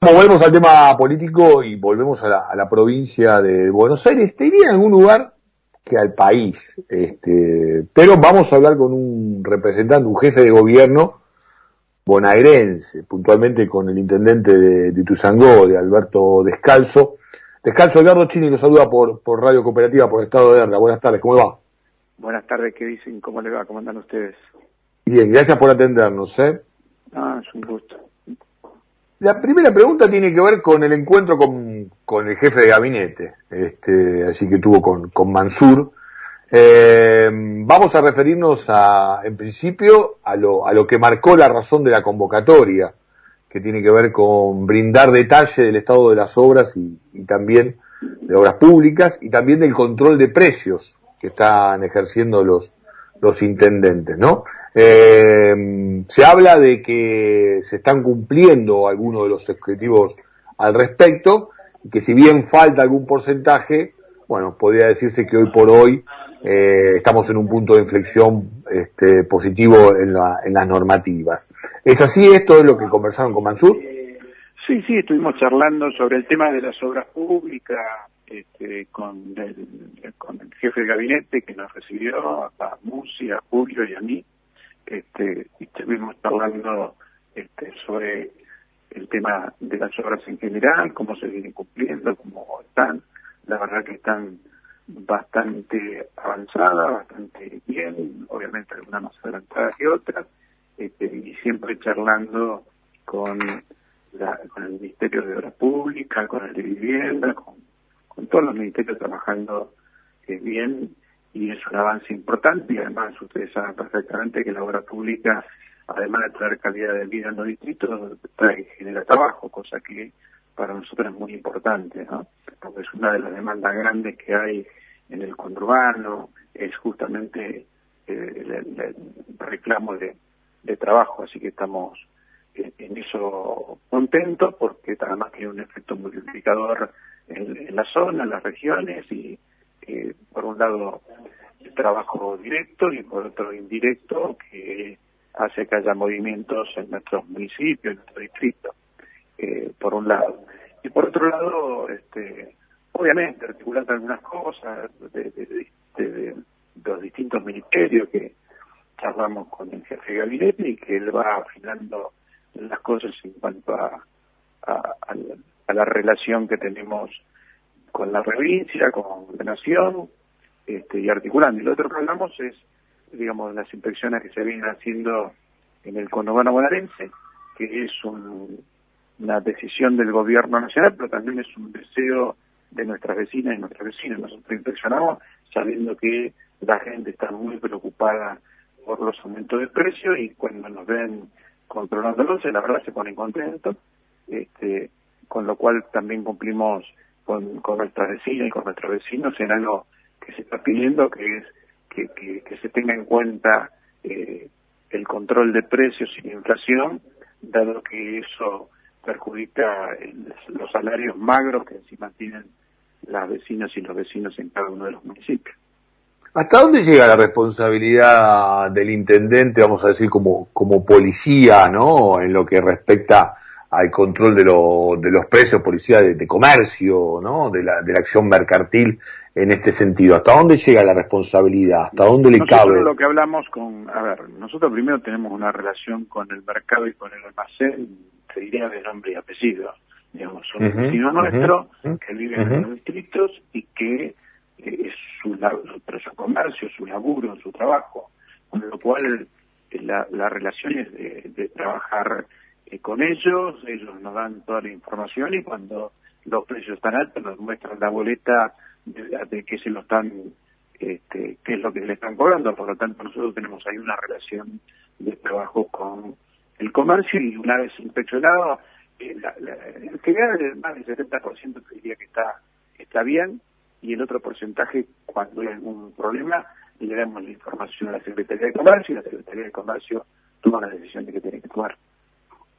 Volvemos al tema político y volvemos a la, provincia de Buenos Aires. Te iría en algún lugar que al país. Este, pero vamos a hablar con un representante, un jefe de gobierno bonaerense, puntualmente con el intendente de, de Tuzangó, de Alberto Descalzo. Descalzo, Edgardo Chini lo saluda por, por Radio Cooperativa, por Estado de Herda. Buenas tardes, ¿cómo le va? Buenas tardes, ¿qué dicen? ¿Cómo le va? ¿Cómo andan ustedes? Bien, gracias por atendernos. ¿eh? Ah, es un gusto. La primera pregunta tiene que ver con el encuentro con, con el jefe de gabinete, este, así que tuvo con, Mansur. Eh, vamos a referirnos a, en principio a lo, a lo que marcó la razón de la convocatoria, que tiene que ver con brindar detalle del estado de las obras y también de obras públicas y también del control de precios que están ejerciendo los, los intendentes, ¿no? Eh, se habla de que se están cumpliendo algunos de los objetivos al respecto, y que si bien falta algún porcentaje, bueno, podría decirse que hoy por hoy eh, estamos en un punto de inflexión este, positivo en, la, en las normativas. ¿Es así? ¿Esto es lo que conversaron con Mansur? Sí, sí, estuvimos charlando sobre el tema de las obras públicas este, con, el, con el jefe de gabinete que nos recibió, a Musi, a Julio y a mí, este, y estuvimos hablando este, sobre el tema de las obras en general, cómo se vienen cumpliendo, cómo están. La verdad que están bastante avanzadas, bastante bien, obviamente algunas más adelantadas que otras, este, y siempre charlando con, la, con el Ministerio de Obras Públicas, con el de Vivienda, con, con todos los ministerios trabajando eh, bien y es un avance importante y además ustedes saben perfectamente que la obra pública, además de traer calidad de vida en los distritos, trae, genera trabajo, cosa que para nosotros es muy importante, ¿no? porque es una de las demandas grandes que hay en el conurbano, es justamente eh, el, reclamo de, trabajo, así que estamos eh, en eso contentos porque además tiene un efecto multiplicador en, en la zona, en las regiones y por un lado el trabajo directo y por otro indirecto que hace que haya movimientos en nuestros municipios, en nuestro distrito, eh, por un lado. Y por otro lado, este, obviamente, articulando algunas cosas de, los distintos ministerios que charlamos con el jefe de y que él va afinando las cosas en cuanto a, a la relación que tenemos con la provincia, con la nación, este, y articulando. Y lo otro que hablamos es, digamos, las inspecciones que se vienen haciendo en el conurbano bonaerense, que es una decisión del gobierno nacional, pero también es un deseo de nuestras vecinas y nuestros vecinos. Nosotros inspeccionamos sabiendo que la gente está muy preocupada por los aumentos de precios y cuando nos ven controlándolos, la verdad se ponen contentos, este, con lo cual también cumplimos con, con nuestras vecinas y con nuestros vecinos en algo que se está pidiendo, que es que, que, se tenga en cuenta eh, el control de precios y la inflación, dado que eso perjudica los salarios magros que encima tienen las vecinas y los vecinos en cada uno de los municipios. ¿Hasta dónde llega la responsabilidad del intendente, vamos a decir, como, como policía, ¿no? En lo que respecta al control de, de los precios, policía de, comercio, ¿no? De la, de la acción mercantil en este sentido. ¿Hasta dónde llega la responsabilidad? ¿Hasta dónde le nosotros cabe? lo que hablamos con, a ver, nosotros primero tenemos una relación con el mercado y con el almacén, te diría de nombre y apellido. Digamos, son uh vecinos nuestros que viven en los distritos y que eh, es su, su, comercio, su laburo, su trabajo. Con lo cual, la, la relación es de, de trabajar eh, con ellos, ellos nos dan toda la información y cuando los precios están altos nos muestran la boleta de, que se lo están, este, qué es lo que le están cobrando, por lo tanto nosotros tenemos ahí una relación de trabajo con el comercio y una vez inspeccionado, eh, la, en general más del 70% te diría que está, está bien y el otro porcentaje cuando hay algún problema le damos la información a la Secretaría de Comercio y la Secretaría de Comercio toma la decisión de que tiene que tomar.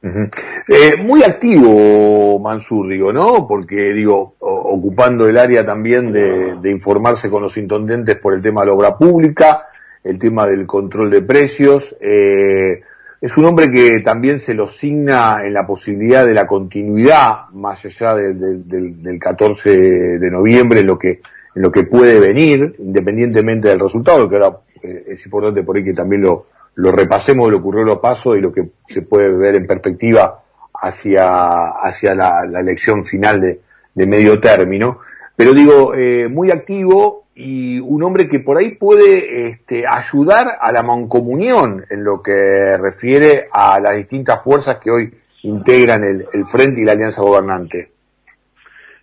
Eh, muy activo Mansur, digo, ¿no? Porque, digo, ocupando el área también de, informarse con los intendentes por el tema de la obra pública, el tema del control de precios, eh, es un hombre que también se lo signa en la posibilidad de la continuidad, más allá del 14 de noviembre, en lo que en lo que puede venir, independientemente del resultado, que ahora eh, es importante por ahí que también lo, lo repasemos, lo ocurrió lo paso y lo que se puede ver en perspectiva hacia, hacia la, elección final de, de, medio término. Pero digo, eh, muy activo y un hombre que por ahí puede este, ayudar a la mancomunión en lo que refiere a las distintas fuerzas que hoy integran el, el Frente y la Alianza Gobernante.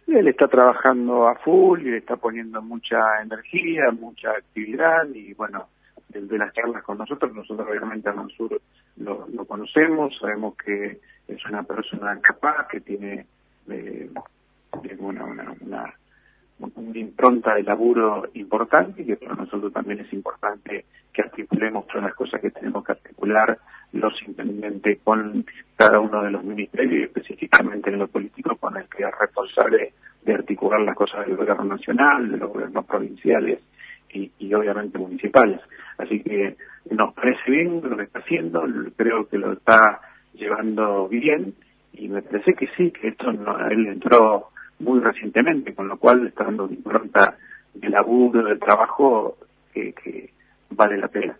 Él está trabajando a full y le está poniendo mucha energía, mucha actividad y bueno, de las charlas con nosotros, nosotros obviamente a Mansur lo, conocemos, sabemos que es una persona capaz, que tiene eh, una, una, impronta de laburo importante y que para nosotros también es importante que articulemos todas las cosas que tenemos que articular los intendentes con cada uno de los ministerios y específicamente en lo político con el que es responsable de articular las cosas del gobierno nacional, de los gobiernos provinciales y, y obviamente municipales. Así que nos parece bien lo que está haciendo, creo que lo está llevando bien y me parece que sí, que esto no, él entró muy recientemente, con lo cual está dando una impronta de laburo, de trabajo que, vale la pena.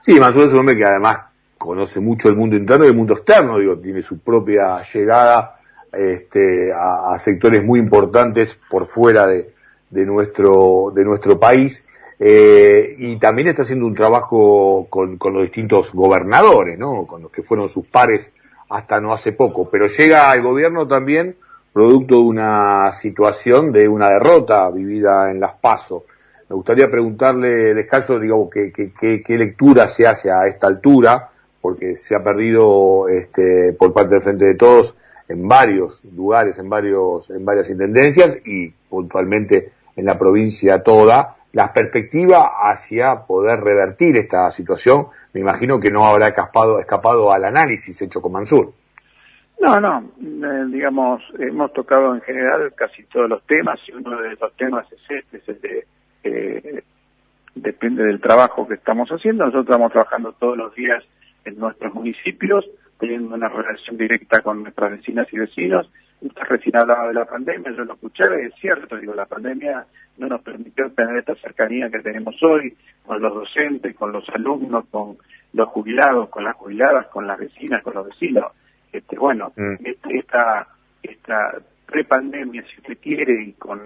Sí, Mansur es un hombre que además conoce mucho el mundo interno y el mundo externo, digo, tiene su propia llegada este, a, sectores muy importantes por fuera de, de nuestro, de nuestro país. Eh, y también está haciendo un trabajo con, con, los distintos gobernadores, ¿no? Con los que fueron sus pares hasta no hace poco. Pero llega al gobierno también producto de una situación de una derrota vivida en Las Pasos. Me gustaría preguntarle, Descalzo, digamos, qué, qué, qué lectura se hace a esta altura, porque se ha perdido este, por parte del Frente de Todos en varios lugares, en varios, en varias intendencias y puntualmente en la provincia toda, la perspectiva hacia poder revertir esta situación, me imagino que no habrá escapado, escapado al análisis hecho con Mansur. No, no, eh, digamos, hemos tocado en general casi todos los temas y uno de los temas es este, es el de, eh, depende del trabajo que estamos haciendo, nosotros estamos trabajando todos los días en nuestros municipios, teniendo una relación directa con nuestras vecinas y vecinos. Usted recién hablaba de la pandemia, yo lo escuché, es cierto, digo, la pandemia no nos permitió tener esta cercanía que tenemos hoy con los docentes, con los alumnos, con los jubilados, con las jubiladas, con las vecinas, con los vecinos. Este, bueno, mm. este, esta, esta prepandemia, si usted quiere, y con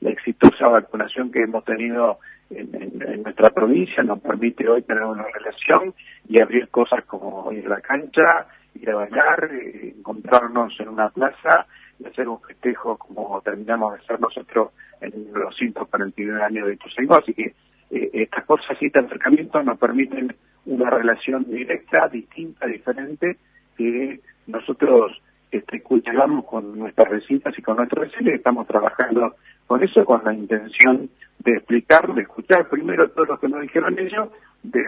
la exitosa vacunación que hemos tenido en, nuestra provincia nos permite hoy tener una relación y abrir cosas como ir a la cancha, ir a bailar, eh, encontrarnos en una plaza y hacer un festejo como terminamos de hacer nosotros en los 149 años de Ituzaingó. Así que eh, estas cosas y este acercamiento nos permiten una relación directa, distinta, diferente, que nosotros este, cultivamos con nuestras vecinas y con nuestros vecinos y estamos trabajando con eso, con la intención de explicar, de escuchar primero todo lo que nos dijeron ellos, de,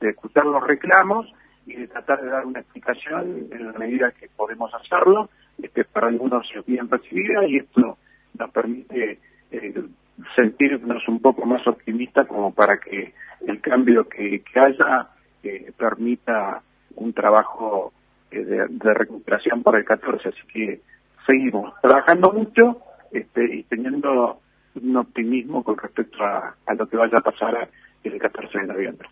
escuchar los reclamos y de tratar de dar una explicación en la medida que podemos hacerlo, este, para algunos se bien recibida y esto nos permite eh, sentirnos un poco más optimistas como para que el cambio que, haya eh, permita un trabajo eh, de, recuperación para el 14. Así que seguimos trabajando mucho este, y teniendo un optimismo con respecto a, lo que vaya a pasar el 14 de noviembre.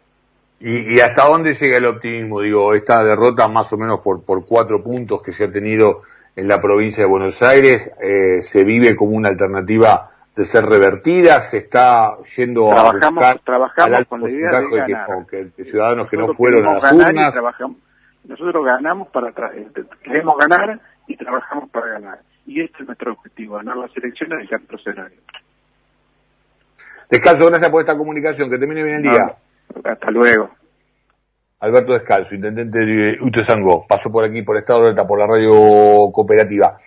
¿Y, hasta dónde llega el optimismo? Digo, esta derrota más o menos por, por cuatro puntos que se ha tenido en la provincia de Buenos Aires, eh, se vive como una alternativa de ser revertida, se está yendo a buscar trabajamos con la idea de que, ciudadanos que no fueron a las urnas. Nosotros ganamos para este, queremos ganar y trabajamos para ganar. Y este es nuestro objetivo, ganar las elecciones del 14 de noviembre. Descalzo, gracias por esta comunicación. Que termine bien el día. Hasta luego. Alberto Descalzo, intendente de Utesangó. Pasó por aquí, por Estado de Alta, por la radio cooperativa.